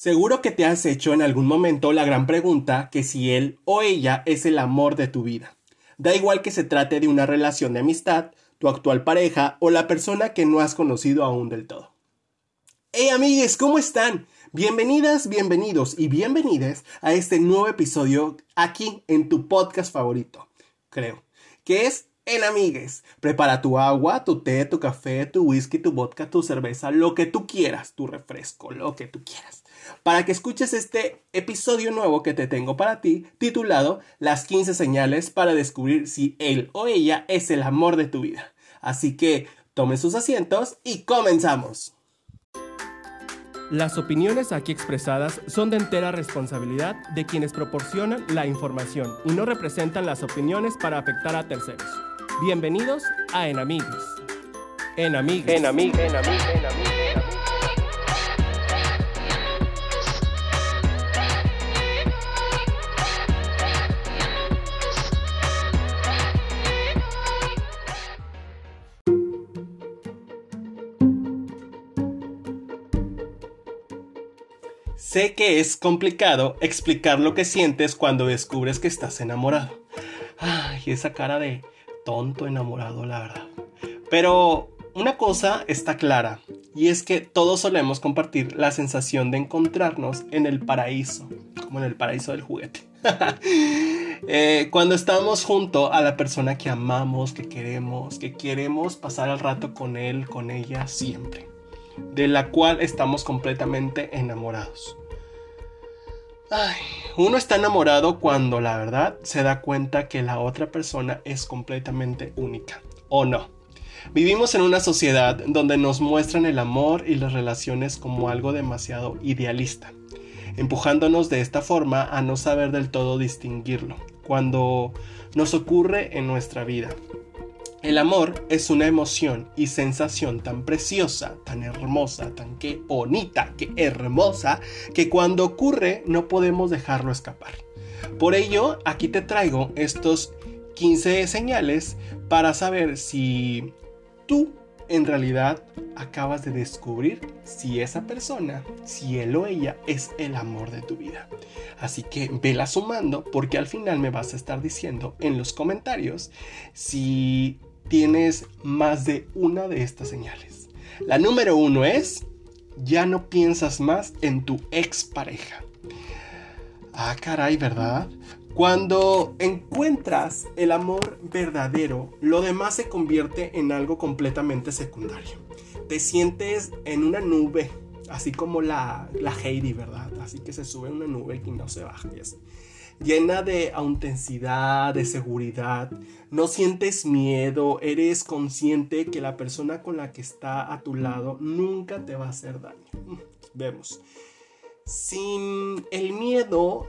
Seguro que te has hecho en algún momento la gran pregunta que si él o ella es el amor de tu vida. Da igual que se trate de una relación de amistad, tu actual pareja o la persona que no has conocido aún del todo. Hey amigues, ¿cómo están? Bienvenidas, bienvenidos y bienvenidas a este nuevo episodio aquí en tu podcast favorito, creo, que es En Amigues. Prepara tu agua, tu té, tu café, tu whisky, tu vodka, tu cerveza, lo que tú quieras, tu refresco, lo que tú quieras para que escuches este episodio nuevo que te tengo para ti, titulado Las 15 señales para descubrir si él o ella es el amor de tu vida. Así que tomen sus asientos y comenzamos. Las opiniones aquí expresadas son de entera responsabilidad de quienes proporcionan la información y no representan las opiniones para afectar a terceros. Bienvenidos a Enamigues. Enamigues. Enamigues. Enamigues. Enamigues. Sé que es complicado explicar lo que sientes cuando descubres que estás enamorado. Ay, esa cara de tonto enamorado, la verdad. Pero una cosa está clara, y es que todos solemos compartir la sensación de encontrarnos en el paraíso, como en el paraíso del juguete. Eh, cuando estamos junto a la persona que amamos, que queremos, que queremos pasar el rato con él, con ella siempre, de la cual estamos completamente enamorados. Ay, uno está enamorado cuando la verdad se da cuenta que la otra persona es completamente única, ¿o no? Vivimos en una sociedad donde nos muestran el amor y las relaciones como algo demasiado idealista, empujándonos de esta forma a no saber del todo distinguirlo cuando nos ocurre en nuestra vida. El amor es una emoción y sensación tan preciosa, tan hermosa, tan que bonita, que hermosa, que cuando ocurre no podemos dejarlo escapar. Por ello, aquí te traigo estos 15 señales para saber si tú en realidad acabas de descubrir si esa persona, si él o ella es el amor de tu vida. Así que vela sumando porque al final me vas a estar diciendo en los comentarios si tienes más de una de estas señales. La número uno es, ya no piensas más en tu expareja. Ah, caray, ¿verdad? Cuando encuentras el amor verdadero, lo demás se convierte en algo completamente secundario. Te sientes en una nube, así como la, la Heidi, ¿verdad? Así que se sube una nube y no se baja llena de autenticidad, de seguridad. No sientes miedo, eres consciente que la persona con la que está a tu lado nunca te va a hacer daño. Vemos. Sin el miedo,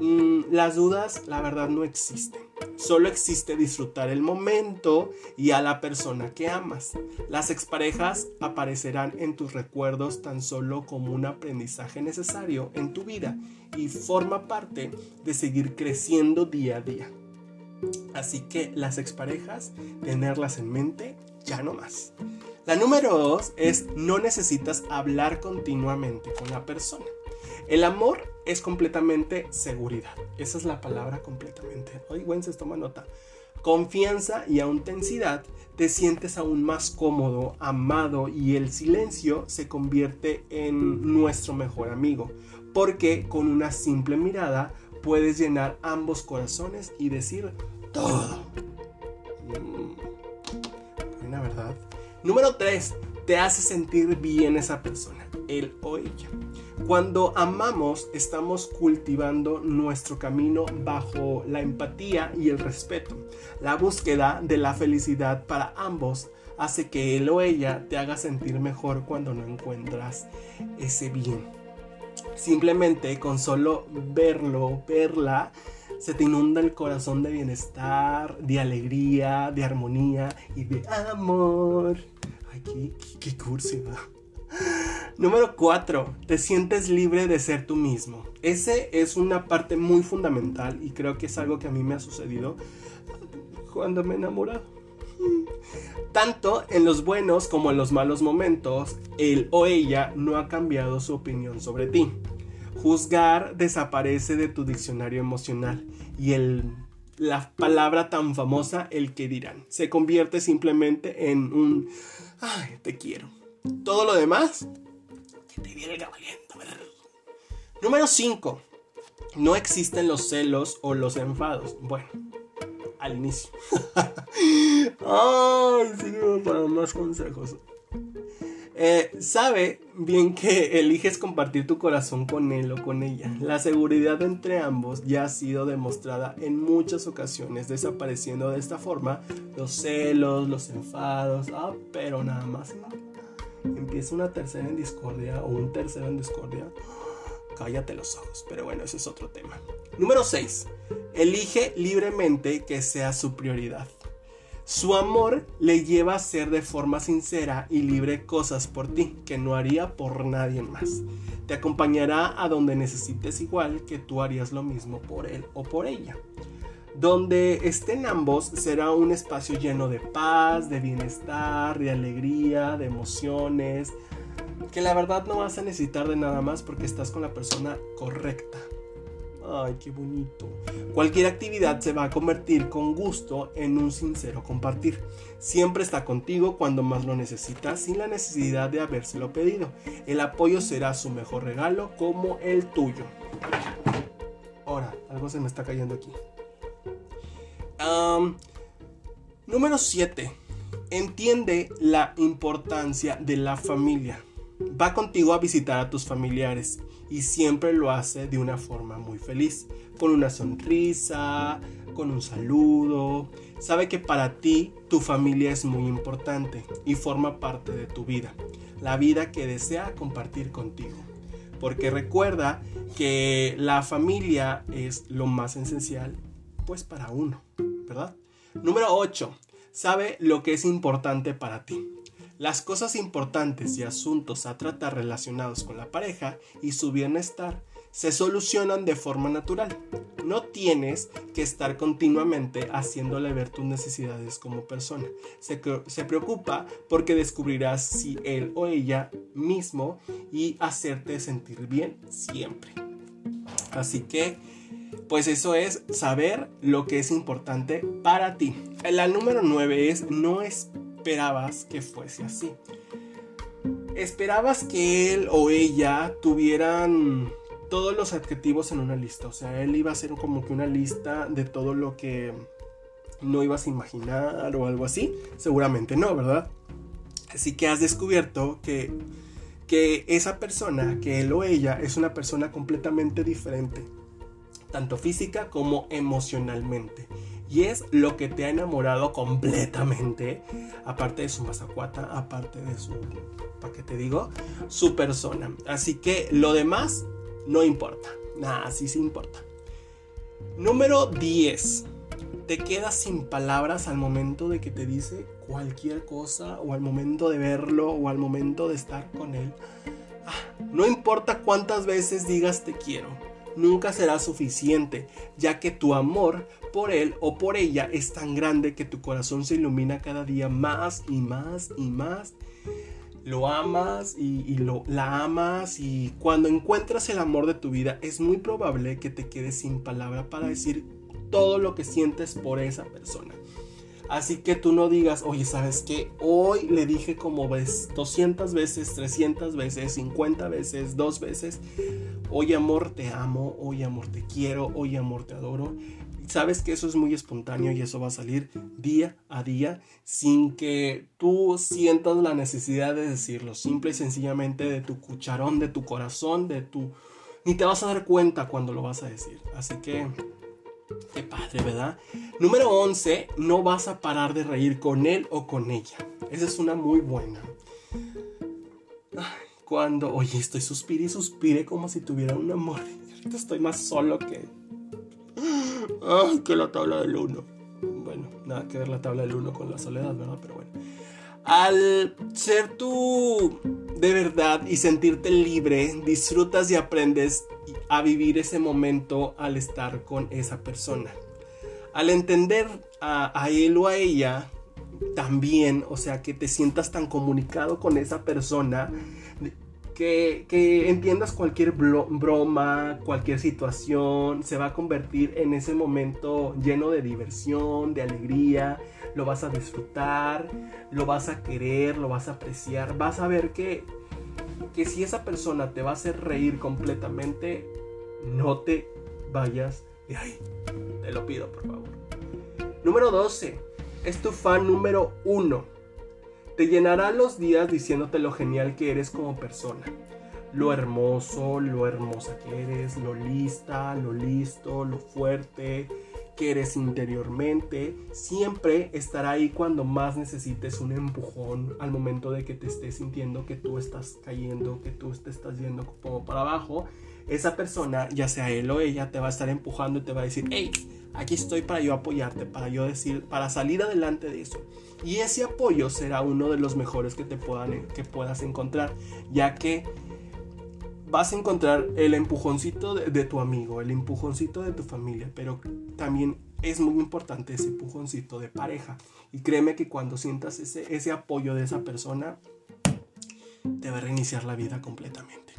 mm, las dudas, la verdad, no existen. Solo existe disfrutar el momento y a la persona que amas. Las exparejas aparecerán en tus recuerdos tan solo como un aprendizaje necesario en tu vida y forma parte de seguir creciendo día a día. Así que las exparejas, tenerlas en mente ya no más. La número dos es no necesitas hablar continuamente con la persona. El amor es completamente seguridad. Esa es la palabra completamente. Oye, Wences, toma nota. Confianza y autenticidad te sientes aún más cómodo, amado y el silencio se convierte en nuestro mejor amigo. Porque con una simple mirada puedes llenar ambos corazones y decir todo. Mm, buena verdad. Número 3. Te hace sentir bien esa persona, él o ella. Cuando amamos estamos cultivando nuestro camino bajo la empatía y el respeto. La búsqueda de la felicidad para ambos hace que él o ella te haga sentir mejor cuando no encuentras ese bien. Simplemente con solo verlo, verla, se te inunda el corazón de bienestar, de alegría, de armonía y de amor. Ay, qué, qué, cursi, Número 4. Te sientes libre de ser tú mismo. Ese es una parte muy fundamental y creo que es algo que a mí me ha sucedido cuando me he enamorado. Tanto en los buenos como en los malos momentos, él o ella no ha cambiado su opinión sobre ti. Juzgar desaparece de tu diccionario emocional y el, la palabra tan famosa, el que dirán, se convierte simplemente en un, te quiero. Todo lo demás, que te viene el Número 5. No existen los celos o los enfados. Bueno, al inicio. Ay, para más consejos. Eh, sabe bien que eliges compartir tu corazón con él o con ella. La seguridad entre ambos ya ha sido demostrada en muchas ocasiones, desapareciendo de esta forma los celos, los enfados. Ah, pero nada más. Empieza una tercera en discordia o un tercero en discordia cállate los ojos. Pero bueno, ese es otro tema. Número 6. Elige libremente que sea su prioridad. Su amor le lleva a hacer de forma sincera y libre cosas por ti que no haría por nadie más. Te acompañará a donde necesites igual que tú harías lo mismo por él o por ella. Donde estén ambos será un espacio lleno de paz, de bienestar, de alegría, de emociones, que la verdad no vas a necesitar de nada más porque estás con la persona correcta. Ay, qué bonito. Cualquier actividad se va a convertir con gusto en un sincero compartir. Siempre está contigo cuando más lo necesitas sin la necesidad de habérselo pedido. El apoyo será su mejor regalo como el tuyo. Ahora, algo se me está cayendo aquí. Número 7. Entiende la importancia de la familia va contigo a visitar a tus familiares y siempre lo hace de una forma muy feliz, con una sonrisa, con un saludo. Sabe que para ti tu familia es muy importante y forma parte de tu vida, la vida que desea compartir contigo. Porque recuerda que la familia es lo más esencial, pues para uno, ¿verdad? Número 8. Sabe lo que es importante para ti. Las cosas importantes y asuntos a tratar relacionados con la pareja y su bienestar se solucionan de forma natural. No tienes que estar continuamente haciéndole ver tus necesidades como persona. Se, se, preocupa porque descubrirás si él o ella mismo y hacerte sentir bien siempre. Así que, pues eso es saber lo que es importante para ti. La número 9 es no es esperabas que fuese así. Esperabas que él o ella tuvieran todos los adjetivos en una lista. O sea, él iba a hacer como que una lista de todo lo que no ibas a imaginar o algo así. Seguramente no, ¿verdad? Así que has descubierto que, que esa persona, que él o ella, es una persona completamente diferente. Tanto física como emocionalmente. Y es lo que te ha enamorado completamente. Aparte de su mazacuata, aparte de su, ¿para qué te digo? Su persona. Así que lo demás no importa. Nada, sí sí importa. Número 10. Te quedas sin palabras al momento de que te dice cualquier cosa o al momento de verlo o al momento de estar con él. Ah, no importa cuántas veces digas te quiero nunca será suficiente, ya que tu amor por él o por ella es tan grande que tu corazón se ilumina cada día más y más y más. Lo amas y, lo, la amas y cuando encuentras el amor de tu vida es muy probable que te quedes sin palabra para decir todo lo que sientes por esa persona. Así que tú no digas, oye, ¿sabes qué? Hoy le dije como ves 200 veces, 300 veces, 50 veces, dos veces. Hoy amor te amo, hoy amor te quiero, hoy amor te adoro. Sabes que eso es muy espontáneo y eso va a salir día a día sin que tú sientas la necesidad de decirlo. Simple y sencillamente de tu cucharón, de tu corazón, de tu... Ni te vas a dar cuenta cuando lo vas a decir. Así que Qué padre, ¿verdad? Número 11, no vas a parar de reír con él o con ella. Esa es una muy buena. cuando, oye, estoy suspire y suspire como si tuviera un amor. Ahorita estoy más solo que... Ay, que la tabla del 1. Bueno, nada que ver la tabla del 1 con la soledad, ¿verdad? Pero bueno. Al ser tú de verdad y sentirte libre, disfrutas y aprendes a vivir ese momento al estar con esa persona. Al entender a, él o a ella también, o sea, que te sientas tan comunicado con esa persona, que, entiendas cualquier broma, cualquier situación, se va a convertir en ese momento lleno de diversión, de alegría, lo vas a disfrutar, lo vas a querer, lo vas a apreciar, vas a ver que, que si esa persona te va a hacer reír completamente, no te vayas de ahí. Te lo pido, por favor. Número 12. Es tu fan número 1. Te llenará los días diciéndote lo genial que eres como persona. Lo hermoso, lo hermosa que eres, lo lista, lo listo, lo fuerte que eres interiormente. Siempre estará ahí cuando más necesites un empujón al momento de que te estés sintiendo que tú estás cayendo, que tú te estás yendo como para abajo esa persona, ya sea él o ella, te va a estar empujando y te va a decir, hey, aquí estoy para yo apoyarte, para yo decir, para salir adelante de eso. Y ese apoyo será uno de los mejores que te puedan, que puedas encontrar, ya que vas a encontrar el empujoncito de, tu amigo, el empujoncito de tu familia, pero también es muy importante ese empujoncito de pareja. Y créeme que cuando sientas ese, ese apoyo de esa persona, te va a reiniciar la vida completamente.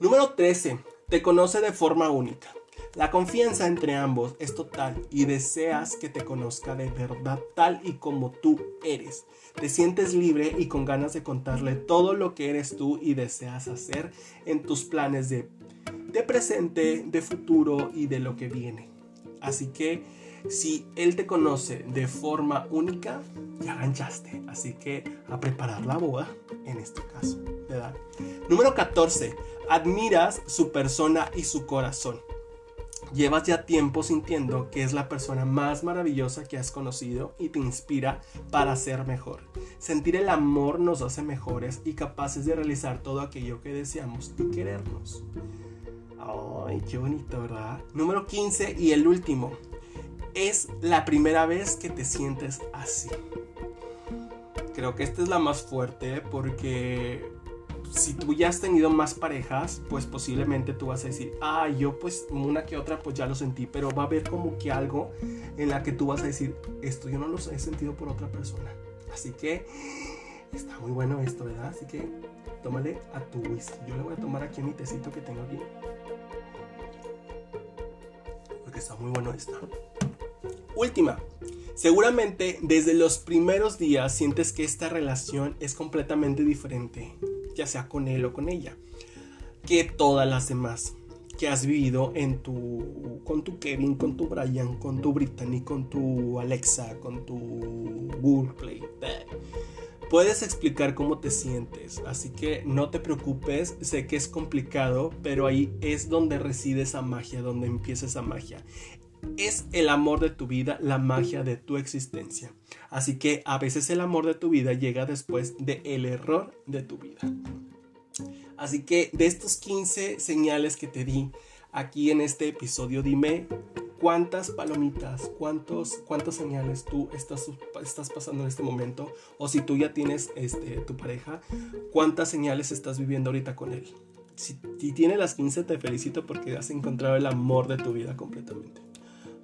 Número 13. Te conoce de forma única. La confianza entre ambos es total y deseas que te conozca de verdad tal y como tú eres. Te sientes libre y con ganas de contarle todo lo que eres tú y deseas hacer en tus planes de, de presente, de futuro y de lo que viene. Así que si él te conoce de forma única, ya ganchaste. Así que a preparar la boda en este caso. ¿verdad? Número 14. Admiras su persona y su corazón. Llevas ya tiempo sintiendo que es la persona más maravillosa que has conocido y te inspira para ser mejor. Sentir el amor nos hace mejores y capaces de realizar todo aquello que deseamos y querernos. Ay, qué bonito, ¿verdad? Número 15 y el último es la primera vez que te sientes así. Creo que esta es la más fuerte porque si tú ya has tenido más parejas, pues posiblemente tú vas a decir, ah, yo pues una que otra pues ya lo sentí, pero va a haber como que algo en la que tú vas a decir, esto yo no lo he sentido por otra persona. Así que está muy bueno esto, ¿verdad? Así que tómale a tu whisky. Yo le voy a tomar aquí mi tecito que tengo aquí. Porque está muy bueno esto. Última. Seguramente desde los primeros días sientes que esta relación es completamente diferente, ya sea con él o con ella, que todas las demás que has vivido en tu con tu Kevin, con tu Brian, con tu Brittany, con tu Alexa, con tu Google Play. Puedes explicar cómo te sientes, así que no te preocupes, sé que es complicado, pero ahí es donde reside esa magia, donde empieza esa magia es el amor de tu vida la magia de tu existencia. Así que a veces el amor de tu vida llega después del el error de tu vida. Así que de estos 15 señales que te di aquí en este episodio, dime cuántas palomitas, cuántos, cuántas señales tú estás, estás pasando en este momento. O si tú ya tienes este, tu pareja, cuántas señales estás viviendo ahorita con él. Si, si tiene las 15, te felicito porque has encontrado el amor de tu vida completamente.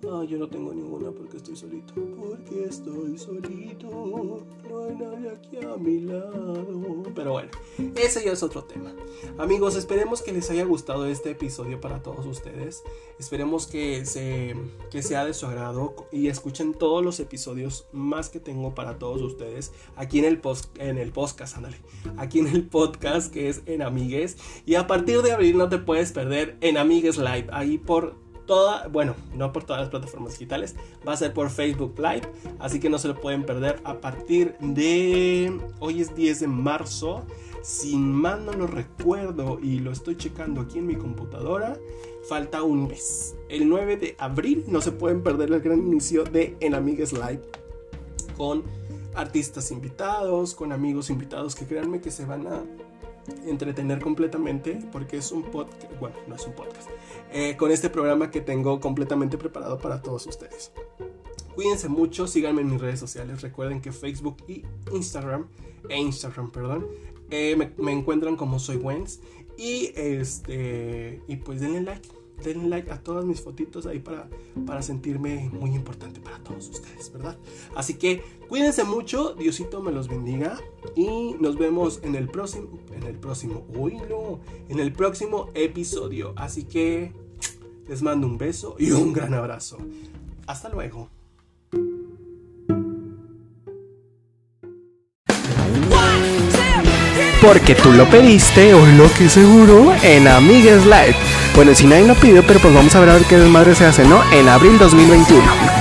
Ah, yo no tengo ninguna porque estoy solito. Porque estoy solito. No hay nadie aquí a mi lado. Pero bueno, ese ya es otro tema. Amigos, esperemos que les haya gustado este episodio para todos ustedes. Esperemos que, se, que sea de su agrado y escuchen todos los episodios más que tengo para todos ustedes aquí en el, en el podcast, ándale. Aquí en el podcast que es en Amigues. Y a partir de abril no te puedes perder en Amigues Live. Ahí por toda, bueno, no por todas las plataformas digitales, va a ser por Facebook Live, así que no se lo pueden perder a partir de hoy es 10 de marzo. Sin más no lo recuerdo y lo estoy checando aquí en mi computadora, falta un mes. El 9 de abril no se pueden perder el gran inicio de En Amigues Live con artistas invitados, con amigos invitados que créanme que se van a entretener completamente porque es un podcast, bueno, no es un podcast, eh, con este programa que tengo completamente preparado para todos ustedes. Cuídense mucho, síganme en mis redes sociales, recuerden que Facebook y Instagram, e Instagram, perdón, eh, me, encuentran como soy Wens y este y pues denle like denle like a todas mis fotitos ahí para, para sentirme muy importante para todos ustedes, ¿verdad? Así que cuídense mucho, Diosito me los bendiga y nos vemos en el próximo, en el próximo, uy no, en el próximo episodio. Así que les mando un beso y un gran abrazo. Hasta luego. Porque tú lo pediste, o lo que seguro, en Amigues Live. Bueno, si nadie lo pidió, pero pues vamos a ver a ver qué desmadre se hace, ¿no? En abril 2021.